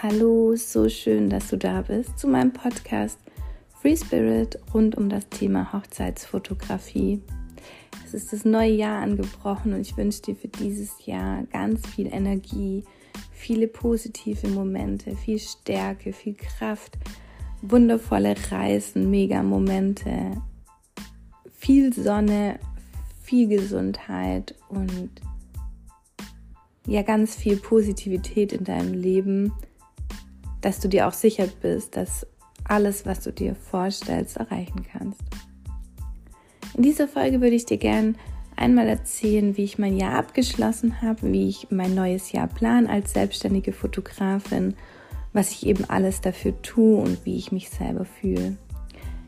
Hallo, so schön, dass du da bist zu meinem Podcast Free Spirit rund um das Thema Hochzeitsfotografie. Es ist das neue Jahr angebrochen und ich wünsche dir für dieses Jahr ganz viel Energie, viele positive Momente, viel Stärke, viel Kraft, wundervolle Reisen, mega Momente, viel Sonne, viel Gesundheit und ja ganz viel Positivität in deinem Leben dass du dir auch sicher bist, dass alles, was du dir vorstellst, erreichen kannst. In dieser Folge würde ich dir gern einmal erzählen, wie ich mein Jahr abgeschlossen habe, wie ich mein neues Jahr plan als selbstständige Fotografin, was ich eben alles dafür tue und wie ich mich selber fühle.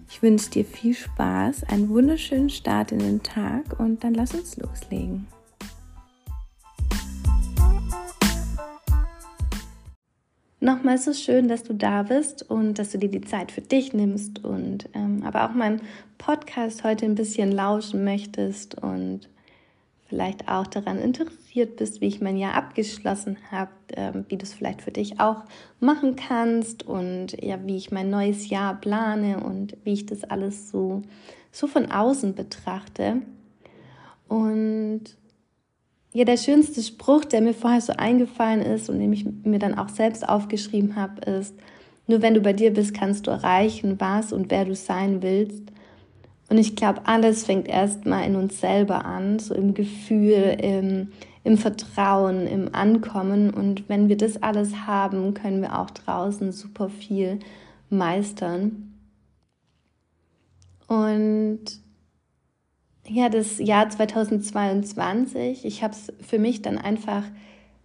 Ich wünsche dir viel Spaß, einen wunderschönen Start in den Tag und dann lass uns loslegen. Nochmal so schön, dass du da bist und dass du dir die Zeit für dich nimmst und ähm, aber auch meinem Podcast heute ein bisschen lauschen möchtest und vielleicht auch daran interessiert bist, wie ich mein Jahr abgeschlossen habe, äh, wie du es vielleicht für dich auch machen kannst und ja, wie ich mein neues Jahr plane und wie ich das alles so, so von außen betrachte. Und ja, der schönste Spruch, der mir vorher so eingefallen ist und den ich mir dann auch selbst aufgeschrieben habe, ist, nur wenn du bei dir bist, kannst du erreichen, was und wer du sein willst. Und ich glaube, alles fängt erstmal in uns selber an, so im Gefühl, im, im Vertrauen, im Ankommen. Und wenn wir das alles haben, können wir auch draußen super viel meistern. Und ja, das Jahr 2022, ich habe es für mich dann einfach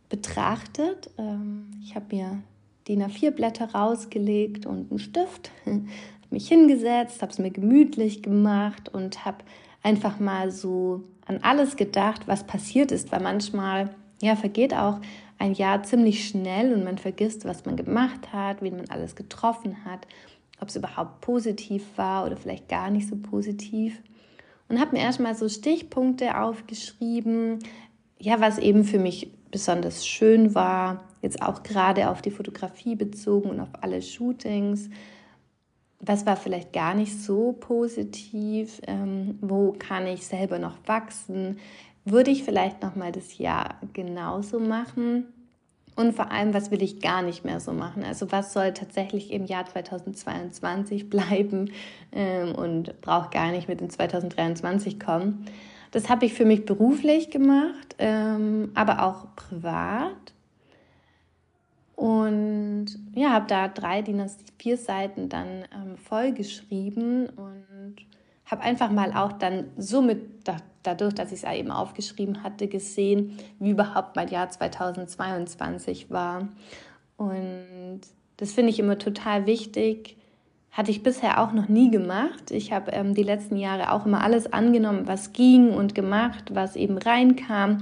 betrachtet. Ähm, ich habe mir DIN A4-Blätter rausgelegt und einen Stift, habe mich hingesetzt, habe es mir gemütlich gemacht und habe einfach mal so an alles gedacht, was passiert ist, weil manchmal ja vergeht auch ein Jahr ziemlich schnell und man vergisst, was man gemacht hat, wen man alles getroffen hat, ob es überhaupt positiv war oder vielleicht gar nicht so positiv und habe mir erstmal so Stichpunkte aufgeschrieben, ja, was eben für mich besonders schön war, jetzt auch gerade auf die Fotografie bezogen und auf alle Shootings. Was war vielleicht gar nicht so positiv? Ähm, wo kann ich selber noch wachsen? Würde ich vielleicht noch mal das Jahr genauso machen? Und vor allem, was will ich gar nicht mehr so machen? Also was soll tatsächlich im Jahr 2022 bleiben ähm, und braucht gar nicht mit in 2023 kommen? Das habe ich für mich beruflich gemacht, ähm, aber auch privat. Und ja, habe da drei DIN vier Seiten dann ähm, vollgeschrieben und habe einfach mal auch dann so mit, dadurch, dass ich es eben aufgeschrieben hatte, gesehen, wie überhaupt mein Jahr 2022 war. Und das finde ich immer total wichtig. Hatte ich bisher auch noch nie gemacht. Ich habe ähm, die letzten Jahre auch immer alles angenommen, was ging und gemacht, was eben reinkam.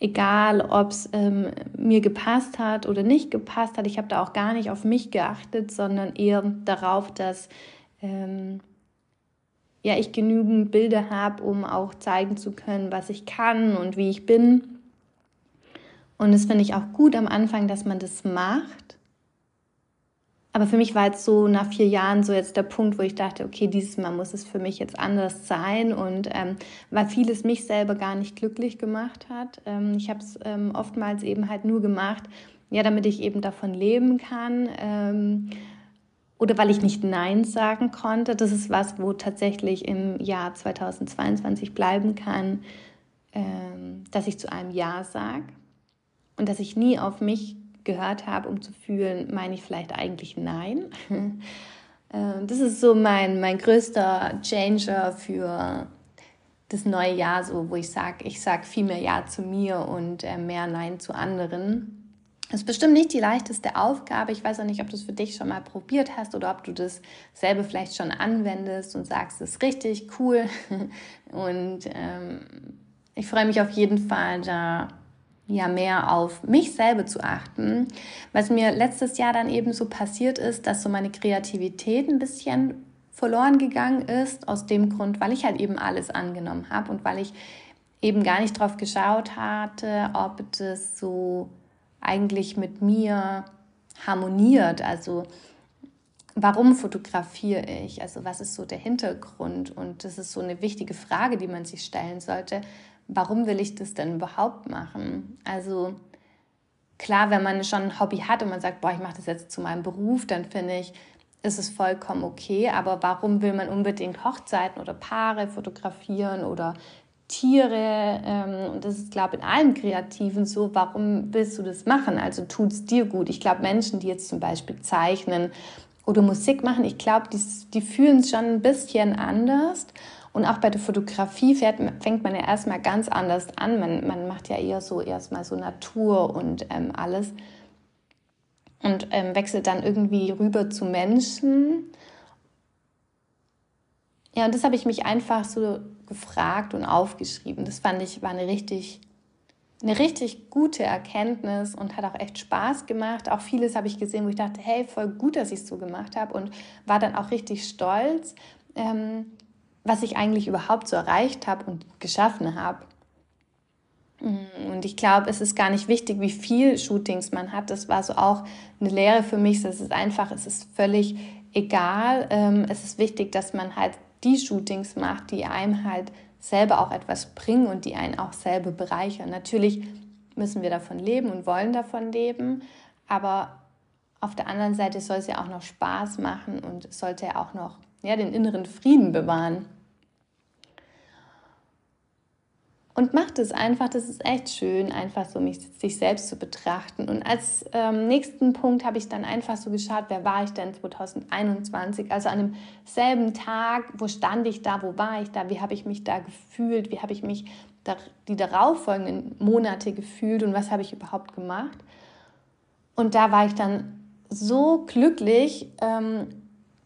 Egal, ob es ähm, mir gepasst hat oder nicht gepasst hat. Ich habe da auch gar nicht auf mich geachtet, sondern eher darauf, dass ähm, ja, ich genügend Bilder habe, um auch zeigen zu können, was ich kann und wie ich bin. Und das finde ich auch gut am Anfang, dass man das macht. Aber für mich war jetzt so nach vier Jahren so jetzt der Punkt, wo ich dachte, okay, dieses Mal muss es für mich jetzt anders sein und ähm, weil vieles mich selber gar nicht glücklich gemacht hat. Ähm, ich habe es ähm, oftmals eben halt nur gemacht, ja, damit ich eben davon leben kann. Oder weil ich nicht Nein sagen konnte. Das ist was, wo tatsächlich im Jahr 2022 bleiben kann, ähm, dass ich zu einem Ja sage und dass ich nie auf mich gehört habe, um zu fühlen, meine ich vielleicht eigentlich Nein. Ähm, das ist so mein, mein größter Changer für das neue Jahr, so, wo ich sage, ich sage viel mehr Ja zu mir und äh, mehr Nein zu anderen. Ist bestimmt nicht die leichteste Aufgabe. Ich weiß auch nicht, ob du es für dich schon mal probiert hast oder ob du das selber vielleicht schon anwendest und sagst, es ist richtig cool. Und ähm, ich freue mich auf jeden Fall, da ja mehr auf mich selber zu achten. Was mir letztes Jahr dann eben so passiert ist, dass so meine Kreativität ein bisschen verloren gegangen ist, aus dem Grund, weil ich halt eben alles angenommen habe und weil ich eben gar nicht drauf geschaut hatte, ob das so eigentlich mit mir harmoniert. Also warum fotografiere ich? Also was ist so der Hintergrund? Und das ist so eine wichtige Frage, die man sich stellen sollte. Warum will ich das denn überhaupt machen? Also klar, wenn man schon ein Hobby hat und man sagt, boah, ich mache das jetzt zu meinem Beruf, dann finde ich, ist es vollkommen okay. Aber warum will man unbedingt Hochzeiten oder Paare fotografieren oder Tiere? Ähm, und das ist, glaube ich, in allem Kreativen so. Warum willst du das machen? Also tut es dir gut. Ich glaube, Menschen, die jetzt zum Beispiel zeichnen oder Musik machen, ich glaube, die, die fühlen es schon ein bisschen anders. Und auch bei der Fotografie fährt, fängt man ja erstmal ganz anders an. Man, man macht ja eher so erstmal so Natur und ähm, alles und ähm, wechselt dann irgendwie rüber zu Menschen. Ja, und das habe ich mich einfach so gefragt und aufgeschrieben. Das fand ich war eine richtig, eine richtig gute Erkenntnis und hat auch echt Spaß gemacht. Auch vieles habe ich gesehen, wo ich dachte, hey, voll gut, dass ich es so gemacht habe und war dann auch richtig stolz, ähm, was ich eigentlich überhaupt so erreicht habe und geschaffen habe. Mm, und ich glaube, es ist gar nicht wichtig, wie viel Shootings man hat. Das war so auch eine Lehre für mich. Es ist einfach, es ist völlig egal. Ähm, es ist wichtig, dass man halt die Shootings macht, die einem halt selber auch etwas bringen und die einen auch selber bereichern. Natürlich müssen wir davon leben und wollen davon leben, aber auf der anderen Seite soll es ja auch noch Spaß machen und sollte ja auch noch ja, den inneren Frieden bewahren. Und macht es einfach, das ist echt schön, einfach so mich, sich selbst zu betrachten. Und als ähm, nächsten Punkt habe ich dann einfach so geschaut, wer war ich denn 2021? Also an demselben Tag, wo stand ich da, wo war ich da, wie habe ich mich da gefühlt, wie habe ich mich da, die darauffolgenden Monate gefühlt und was habe ich überhaupt gemacht? Und da war ich dann so glücklich, ähm,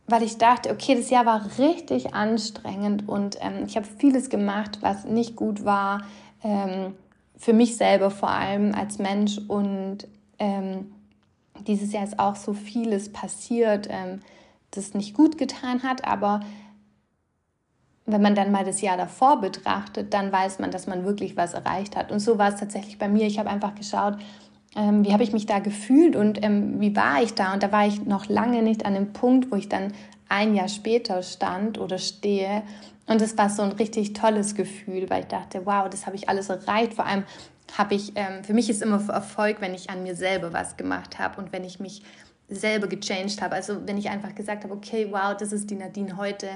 weil ich dachte, okay, das Jahr war richtig anstrengend und ähm, ich habe vieles gemacht, was nicht gut war, ähm, für mich selber vor allem als Mensch. Und ähm, dieses Jahr ist auch so vieles passiert, ähm, das nicht gut getan hat, aber wenn man dann mal das Jahr davor betrachtet, dann weiß man, dass man wirklich was erreicht hat. Und so war es tatsächlich bei mir. Ich habe einfach geschaut, ähm, wie habe ich mich da gefühlt und ähm, wie war ich da? Und da war ich noch lange nicht an dem Punkt, wo ich dann ein Jahr später stand oder stehe. Und es war so ein richtig tolles Gefühl, weil ich dachte, wow, das habe ich alles erreicht. Vor allem habe ich, ähm, für mich ist immer Erfolg, wenn ich an mir selber was gemacht habe und wenn ich mich selber gechanged habe. Also wenn ich einfach gesagt habe, okay, wow, das ist die Nadine heute,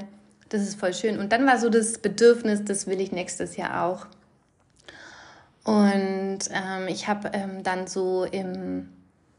das ist voll schön. Und dann war so das Bedürfnis, das will ich nächstes Jahr auch. Und ähm, ich habe ähm, dann so im,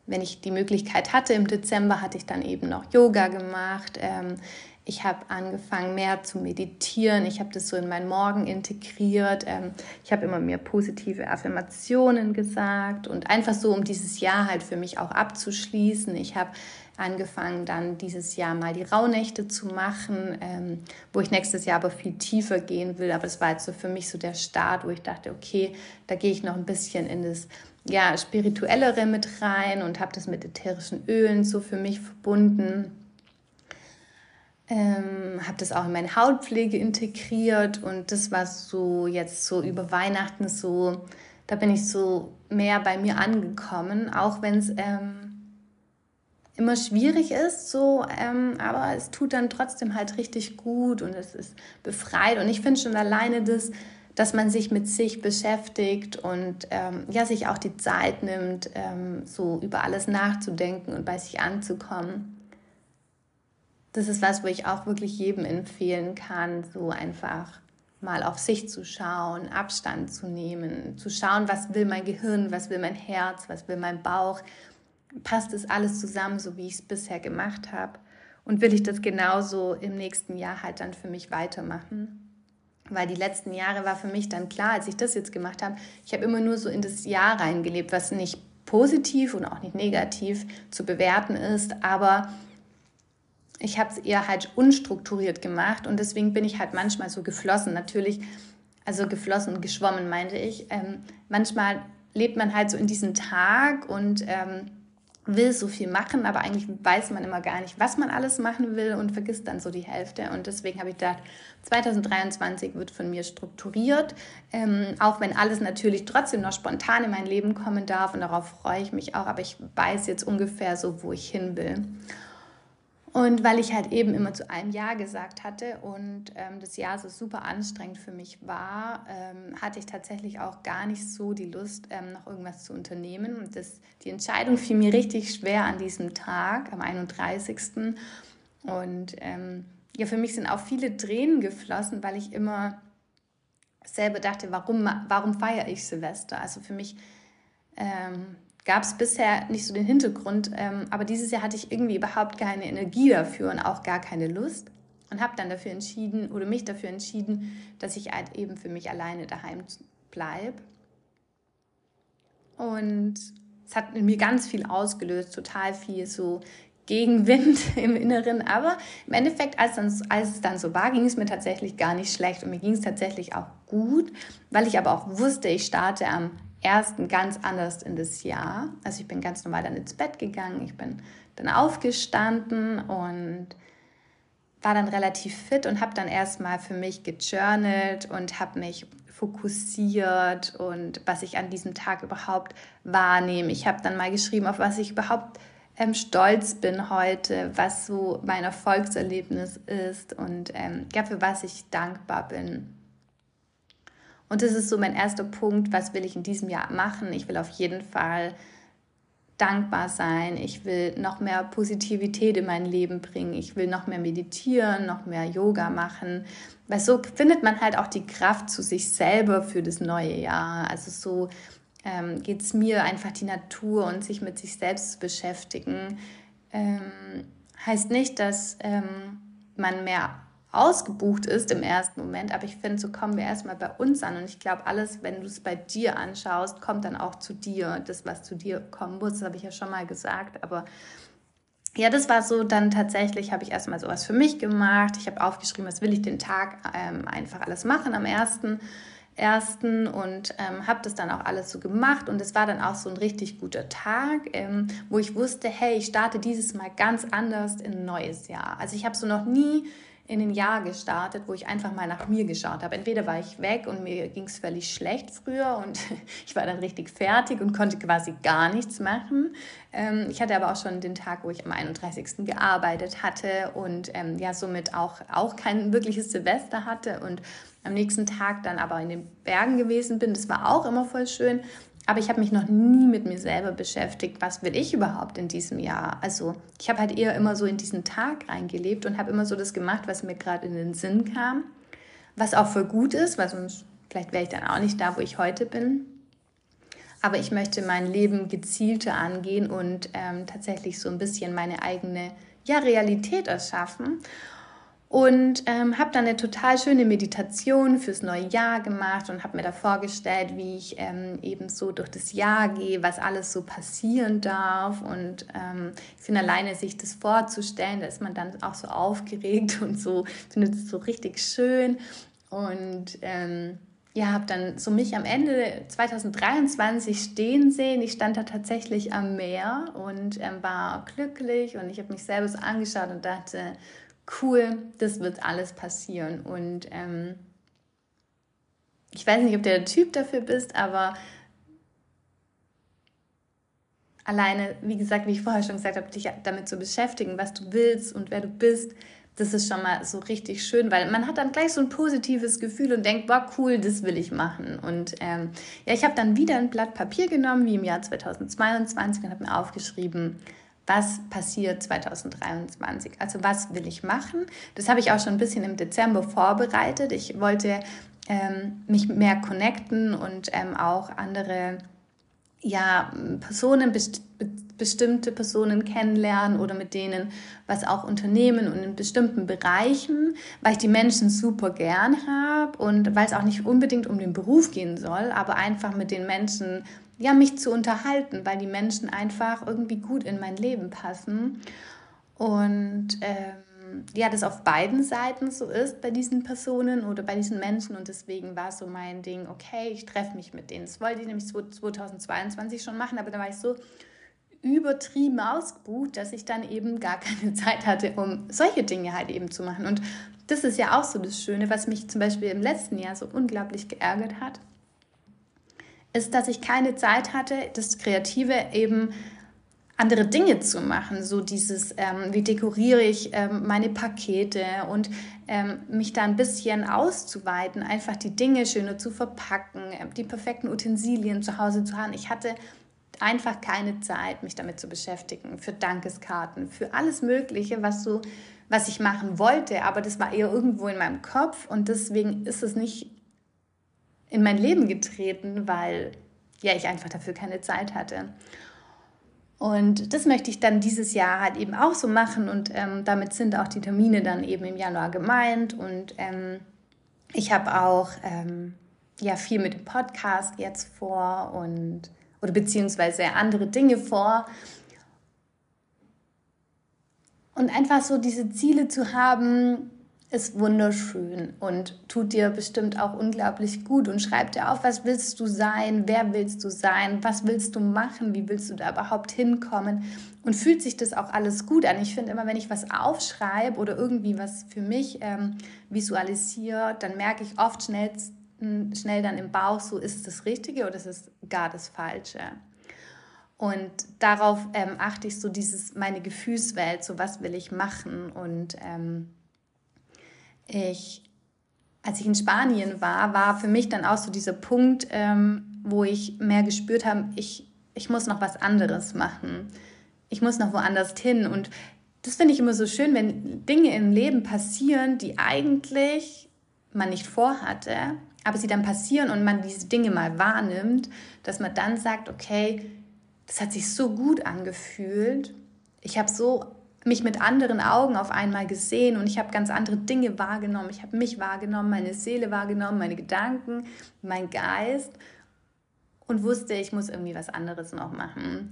wenn ich die Möglichkeit hatte, im Dezember hatte ich dann eben noch Yoga gemacht. Ähm, ich habe angefangen mehr zu meditieren. Ich habe das so in meinen Morgen integriert. Ähm, ich habe immer mehr positive Affirmationen gesagt und einfach so, um dieses Jahr halt für mich auch abzuschließen. Ich habe angefangen, dann dieses Jahr mal die Rauhnächte zu machen, ähm, wo ich nächstes Jahr aber viel tiefer gehen will. Aber das war jetzt so für mich so der Start, wo ich dachte, okay, da gehe ich noch ein bisschen in das ja, spirituellere mit rein und habe das mit ätherischen Ölen so für mich verbunden. Ähm, habe das auch in meine Hautpflege integriert und das war so jetzt so über Weihnachten so, da bin ich so mehr bei mir angekommen, auch wenn es ähm, immer schwierig ist, so, ähm, aber es tut dann trotzdem halt richtig gut und es ist befreit. Und ich finde schon alleine das, dass man sich mit sich beschäftigt und ähm, ja, sich auch die Zeit nimmt, ähm, so über alles nachzudenken und bei sich anzukommen. Das ist was, wo ich auch wirklich jedem empfehlen kann, so einfach mal auf sich zu schauen, Abstand zu nehmen, zu schauen, was will mein Gehirn, was will mein Herz, was will mein Bauch, passt es alles zusammen, so wie ich es bisher gemacht habe? Und will ich das genauso im nächsten Jahr halt dann für mich weitermachen? Weil die letzten Jahre war für mich dann klar, als ich das jetzt gemacht habe, ich habe immer nur so in das Jahr reingelebt, was nicht positiv und auch nicht negativ zu bewerten ist, aber ich habe es eher halt unstrukturiert gemacht und deswegen bin ich halt manchmal so geflossen. Natürlich, also geflossen, geschwommen meinte ich. Ähm, manchmal lebt man halt so in diesem Tag und ähm, will so viel machen, aber eigentlich weiß man immer gar nicht, was man alles machen will und vergisst dann so die Hälfte. Und deswegen habe ich gedacht, 2023 wird von mir strukturiert, ähm, auch wenn alles natürlich trotzdem noch spontan in mein Leben kommen darf und darauf freue ich mich auch, aber ich weiß jetzt ungefähr so, wo ich hin will. Und weil ich halt eben immer zu einem Ja gesagt hatte und ähm, das Jahr so super anstrengend für mich war, ähm, hatte ich tatsächlich auch gar nicht so die Lust, ähm, noch irgendwas zu unternehmen. Und das, die Entscheidung fiel mir richtig schwer an diesem Tag, am 31. Und ähm, ja, für mich sind auch viele Tränen geflossen, weil ich immer selber dachte, warum, warum feiere ich Silvester? Also für mich ähm, gab es bisher nicht so den Hintergrund, ähm, aber dieses Jahr hatte ich irgendwie überhaupt keine Energie dafür und auch gar keine Lust und habe dann dafür entschieden oder mich dafür entschieden, dass ich halt eben für mich alleine daheim bleibe. Und es hat in mir ganz viel ausgelöst, total viel so Gegenwind im Inneren. Aber im Endeffekt, als, dann, als es dann so war, ging es mir tatsächlich gar nicht schlecht und mir ging es tatsächlich auch gut, weil ich aber auch wusste, ich starte am ersten ganz anders in das Jahr. Also ich bin ganz normal dann ins Bett gegangen, ich bin dann aufgestanden und war dann relativ fit und habe dann erstmal für mich gejournalt und habe mich fokussiert und was ich an diesem Tag überhaupt wahrnehme. Ich habe dann mal geschrieben, auf was ich überhaupt ähm, stolz bin heute, was so mein Erfolgserlebnis ist und ähm, ja, für was ich dankbar bin. Und das ist so mein erster Punkt, was will ich in diesem Jahr machen? Ich will auf jeden Fall dankbar sein. Ich will noch mehr Positivität in mein Leben bringen. Ich will noch mehr meditieren, noch mehr Yoga machen. Weil so findet man halt auch die Kraft zu sich selber für das neue Jahr. Also so ähm, geht es mir einfach die Natur und sich mit sich selbst zu beschäftigen. Ähm, heißt nicht, dass ähm, man mehr ausgebucht ist im ersten Moment. Aber ich finde, so kommen wir erstmal bei uns an. Und ich glaube, alles, wenn du es bei dir anschaust, kommt dann auch zu dir. Das, was zu dir kommen muss, das habe ich ja schon mal gesagt. Aber ja, das war so, dann tatsächlich habe ich erstmal sowas für mich gemacht. Ich habe aufgeschrieben, was will ich den Tag ähm, einfach alles machen am ersten ersten und ähm, habe das dann auch alles so gemacht und es war dann auch so ein richtig guter Tag, ähm, wo ich wusste, hey, ich starte dieses Mal ganz anders in ein neues Jahr. Also ich habe so noch nie in ein Jahr gestartet, wo ich einfach mal nach mir geschaut habe. Entweder war ich weg und mir ging es völlig schlecht früher und ich war dann richtig fertig und konnte quasi gar nichts machen. Ähm, ich hatte aber auch schon den Tag, wo ich am 31. gearbeitet hatte und ähm, ja somit auch, auch kein wirkliches Silvester hatte und am nächsten Tag dann aber in den Bergen gewesen bin. Das war auch immer voll schön. Aber ich habe mich noch nie mit mir selber beschäftigt, was will ich überhaupt in diesem Jahr. Also ich habe halt eher immer so in diesen Tag reingelebt und habe immer so das gemacht, was mir gerade in den Sinn kam. Was auch voll gut ist, weil sonst vielleicht wäre ich dann auch nicht da, wo ich heute bin. Aber ich möchte mein Leben gezielter angehen und ähm, tatsächlich so ein bisschen meine eigene ja, Realität erschaffen. Und ähm, habe dann eine total schöne Meditation fürs neue Jahr gemacht und habe mir da vorgestellt, wie ich ähm, eben so durch das Jahr gehe, was alles so passieren darf. Und ähm, ich finde alleine sich das vorzustellen, da ist man dann auch so aufgeregt und so, findet es so richtig schön. Und ähm, ja, habe dann so mich am Ende 2023 stehen sehen. Ich stand da tatsächlich am Meer und ähm, war glücklich und ich habe mich selber so angeschaut und dachte, cool, das wird alles passieren. Und ähm, ich weiß nicht, ob du der Typ dafür bist, aber alleine, wie gesagt, wie ich vorher schon gesagt habe, dich damit zu beschäftigen, was du willst und wer du bist, das ist schon mal so richtig schön, weil man hat dann gleich so ein positives Gefühl und denkt, boah, cool, das will ich machen. Und ähm, ja, ich habe dann wieder ein Blatt Papier genommen, wie im Jahr 2022, und habe mir aufgeschrieben, was passiert 2023. Also was will ich machen? Das habe ich auch schon ein bisschen im Dezember vorbereitet. Ich wollte ähm, mich mehr connecten und ähm, auch andere ja, Personen, best bestimmte Personen kennenlernen oder mit denen was auch unternehmen und in bestimmten Bereichen, weil ich die Menschen super gern habe und weil es auch nicht unbedingt um den Beruf gehen soll, aber einfach mit den Menschen ja, mich zu unterhalten, weil die Menschen einfach irgendwie gut in mein Leben passen. Und ähm, ja, das auf beiden Seiten so ist bei diesen Personen oder bei diesen Menschen. Und deswegen war so mein Ding, okay, ich treffe mich mit denen. Das wollte ich nämlich 2022 schon machen, aber da war ich so übertrieben ausgebucht, dass ich dann eben gar keine Zeit hatte, um solche Dinge halt eben zu machen. Und das ist ja auch so das Schöne, was mich zum Beispiel im letzten Jahr so unglaublich geärgert hat, ist, dass ich keine Zeit hatte, das Kreative eben andere Dinge zu machen. So dieses, ähm, wie dekoriere ich ähm, meine Pakete und ähm, mich da ein bisschen auszuweiten, einfach die Dinge schöner zu verpacken, äh, die perfekten Utensilien zu Hause zu haben. Ich hatte einfach keine Zeit, mich damit zu beschäftigen, für Dankeskarten, für alles Mögliche, was so was ich machen wollte, aber das war eher irgendwo in meinem Kopf und deswegen ist es nicht in mein Leben getreten, weil ja ich einfach dafür keine Zeit hatte. Und das möchte ich dann dieses Jahr halt eben auch so machen und ähm, damit sind auch die Termine dann eben im Januar gemeint und ähm, ich habe auch ähm, ja viel mit dem Podcast jetzt vor und oder beziehungsweise andere Dinge vor. Und einfach so diese Ziele zu haben, ist wunderschön und tut dir bestimmt auch unglaublich gut und schreib dir auf, was willst du sein, wer willst du sein, was willst du machen, wie willst du da überhaupt hinkommen und fühlt sich das auch alles gut an. Ich finde immer, wenn ich was aufschreibe oder irgendwie was für mich ähm, visualisiere, dann merke ich oft schnell, schnell dann im Bauch, so ist es das Richtige oder ist es gar das Falsche. Und darauf ähm, achte ich so dieses, meine Gefühlswelt, so was will ich machen und ähm, ich, als ich in Spanien war, war für mich dann auch so dieser Punkt, ähm, wo ich mehr gespürt habe, ich, ich muss noch was anderes machen. Ich muss noch woanders hin. Und das finde ich immer so schön, wenn Dinge im Leben passieren, die eigentlich man nicht vorhatte, aber sie dann passieren und man diese Dinge mal wahrnimmt, dass man dann sagt, okay, das hat sich so gut angefühlt. Ich habe so mich mit anderen Augen auf einmal gesehen und ich habe ganz andere Dinge wahrgenommen. Ich habe mich wahrgenommen, meine Seele wahrgenommen, meine Gedanken, mein Geist und wusste, ich muss irgendwie was anderes noch machen.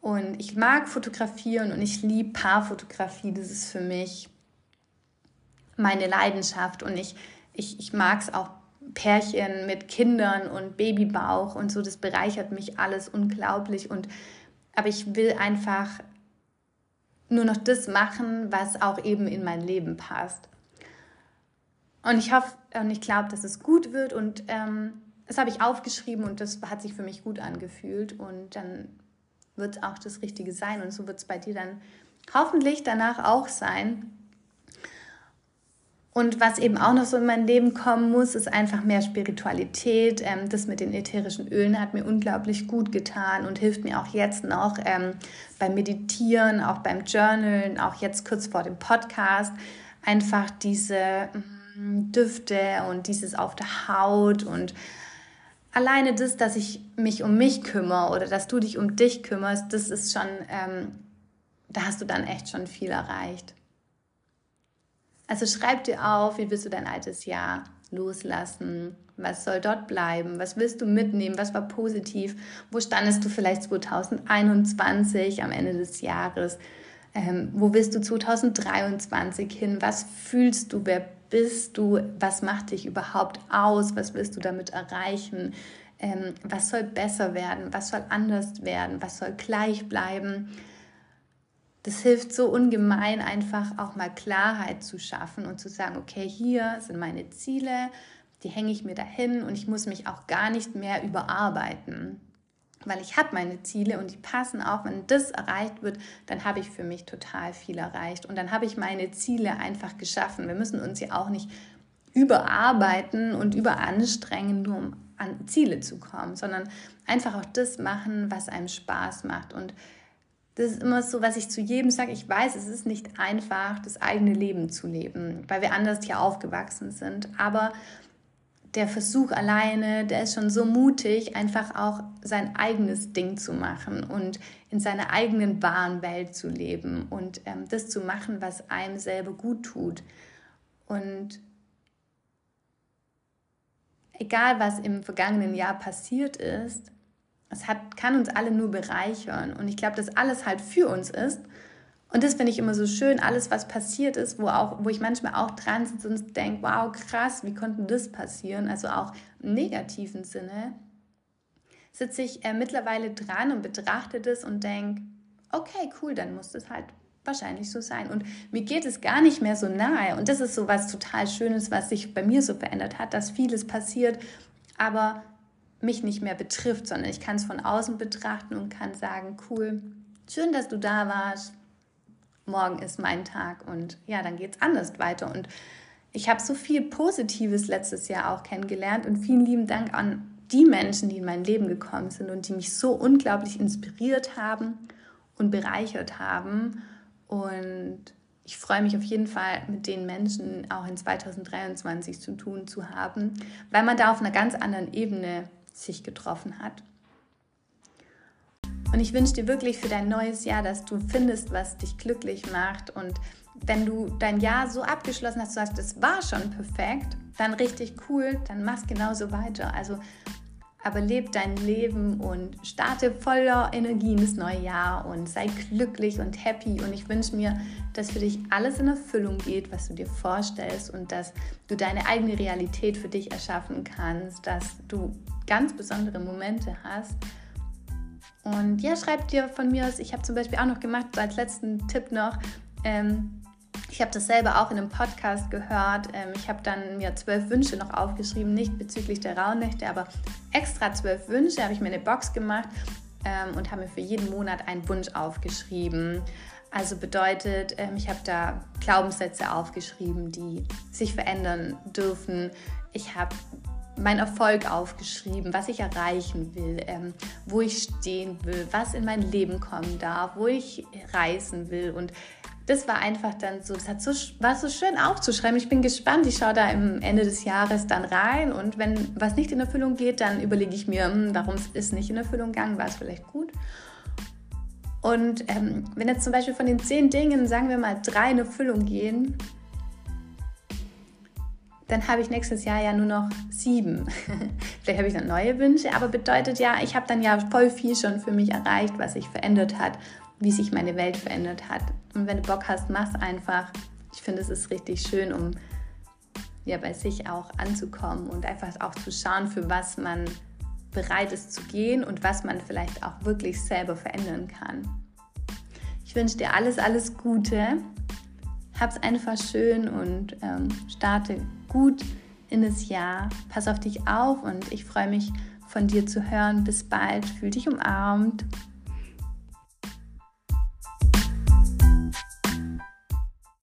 Und ich mag fotografieren und ich liebe Paarfotografie. Das ist für mich meine Leidenschaft und ich, ich, ich mag es auch Pärchen mit Kindern und Babybauch und so. Das bereichert mich alles unglaublich und aber ich will einfach nur noch das machen, was auch eben in mein Leben passt. Und ich hoffe und ich glaube, dass es gut wird und ähm, das habe ich aufgeschrieben und das hat sich für mich gut angefühlt und dann wird es auch das Richtige sein und so wird es bei dir dann hoffentlich danach auch sein. Und was eben auch noch so in mein Leben kommen muss, ist einfach mehr Spiritualität. Ähm, das mit den ätherischen Ölen hat mir unglaublich gut getan und hilft mir auch jetzt noch ähm, beim Meditieren, auch beim Journalen, auch jetzt kurz vor dem Podcast, einfach diese mm, Düfte und dieses auf der Haut und alleine das, dass ich mich um mich kümmere oder dass du dich um dich kümmerst, das ist schon, ähm, da hast du dann echt schon viel erreicht. Also schreib dir auf, wie willst du dein altes Jahr loslassen? Was soll dort bleiben? Was willst du mitnehmen? Was war positiv? Wo standest du vielleicht 2021 am Ende des Jahres? Ähm, wo willst du 2023 hin? Was fühlst du? Wer bist du? Was macht dich überhaupt aus? Was willst du damit erreichen? Ähm, was soll besser werden? Was soll anders werden? Was soll gleich bleiben? Das hilft so ungemein, einfach auch mal Klarheit zu schaffen und zu sagen, okay, hier sind meine Ziele, die hänge ich mir dahin und ich muss mich auch gar nicht mehr überarbeiten. Weil ich habe meine Ziele und die passen auch, wenn das erreicht wird, dann habe ich für mich total viel erreicht. Und dann habe ich meine Ziele einfach geschaffen. Wir müssen uns ja auch nicht überarbeiten und überanstrengen, nur um an Ziele zu kommen, sondern einfach auch das machen, was einem Spaß macht. Und das ist immer so, was ich zu jedem sage. Ich weiß, es ist nicht einfach, das eigene Leben zu leben, weil wir anders hier aufgewachsen sind. Aber der Versuch alleine, der ist schon so mutig, einfach auch sein eigenes Ding zu machen und in seiner eigenen wahren Welt zu leben und ähm, das zu machen, was einem selber gut tut. Und egal, was im vergangenen Jahr passiert ist, es hat, kann uns alle nur bereichern. Und ich glaube, dass alles halt für uns ist. Und das finde ich immer so schön, alles, was passiert ist, wo, auch, wo ich manchmal auch dran sitze und denke, wow, krass, wie konnte das passieren? Also auch im negativen Sinne sitze ich äh, mittlerweile dran und betrachte das und denke, okay, cool, dann muss das halt wahrscheinlich so sein. Und mir geht es gar nicht mehr so nahe. Und das ist so was total Schönes, was sich bei mir so verändert hat, dass vieles passiert, aber mich nicht mehr betrifft, sondern ich kann es von außen betrachten und kann sagen, cool, schön, dass du da warst. Morgen ist mein Tag und ja, dann geht es anders weiter. Und ich habe so viel Positives letztes Jahr auch kennengelernt und vielen lieben Dank an die Menschen, die in mein Leben gekommen sind und die mich so unglaublich inspiriert haben und bereichert haben. Und ich freue mich auf jeden Fall, mit den Menschen auch in 2023 zu tun zu haben, weil man da auf einer ganz anderen Ebene sich getroffen hat. Und ich wünsche dir wirklich für dein neues Jahr, dass du findest, was dich glücklich macht. Und wenn du dein Jahr so abgeschlossen hast, du sagst, es war schon perfekt, dann richtig cool, dann mach's genauso weiter. Also aber leb dein Leben und starte voller Energie in das neue Jahr und sei glücklich und happy. Und ich wünsche mir, dass für dich alles in Erfüllung geht, was du dir vorstellst und dass du deine eigene Realität für dich erschaffen kannst, dass du ganz besondere Momente hast. Und ja, schreib dir von mir aus, ich habe zum Beispiel auch noch gemacht, so als letzten Tipp noch, ähm, ich habe das selber auch in einem Podcast gehört. Ähm, ich habe dann mir zwölf Wünsche noch aufgeschrieben, nicht bezüglich der Rauhnächte, aber extra zwölf Wünsche habe ich mir eine Box gemacht ähm, und habe mir für jeden Monat einen Wunsch aufgeschrieben. Also bedeutet, ähm, ich habe da Glaubenssätze aufgeschrieben, die sich verändern dürfen. Ich habe meinen Erfolg aufgeschrieben, was ich erreichen will, ähm, wo ich stehen will, was in mein Leben kommen darf, wo ich reisen will und das war einfach dann so, das hat so, war so schön aufzuschreiben. Ich bin gespannt, ich schaue da im Ende des Jahres dann rein und wenn was nicht in Erfüllung geht, dann überlege ich mir, hm, warum es ist nicht in Erfüllung gegangen, war es vielleicht gut. Und ähm, wenn jetzt zum Beispiel von den zehn Dingen, sagen wir mal, drei in Erfüllung gehen, dann habe ich nächstes Jahr ja nur noch sieben. Vielleicht habe ich dann neue Wünsche, aber bedeutet ja, ich habe dann ja voll viel schon für mich erreicht, was sich verändert hat wie sich meine Welt verändert hat. Und wenn du Bock hast, mach einfach. Ich finde, es ist richtig schön, um ja bei sich auch anzukommen und einfach auch zu schauen, für was man bereit ist zu gehen und was man vielleicht auch wirklich selber verändern kann. Ich wünsche dir alles, alles Gute. Hab's einfach schön und ähm, starte gut in das Jahr. Pass auf dich auf und ich freue mich von dir zu hören. Bis bald. Fühl dich umarmt.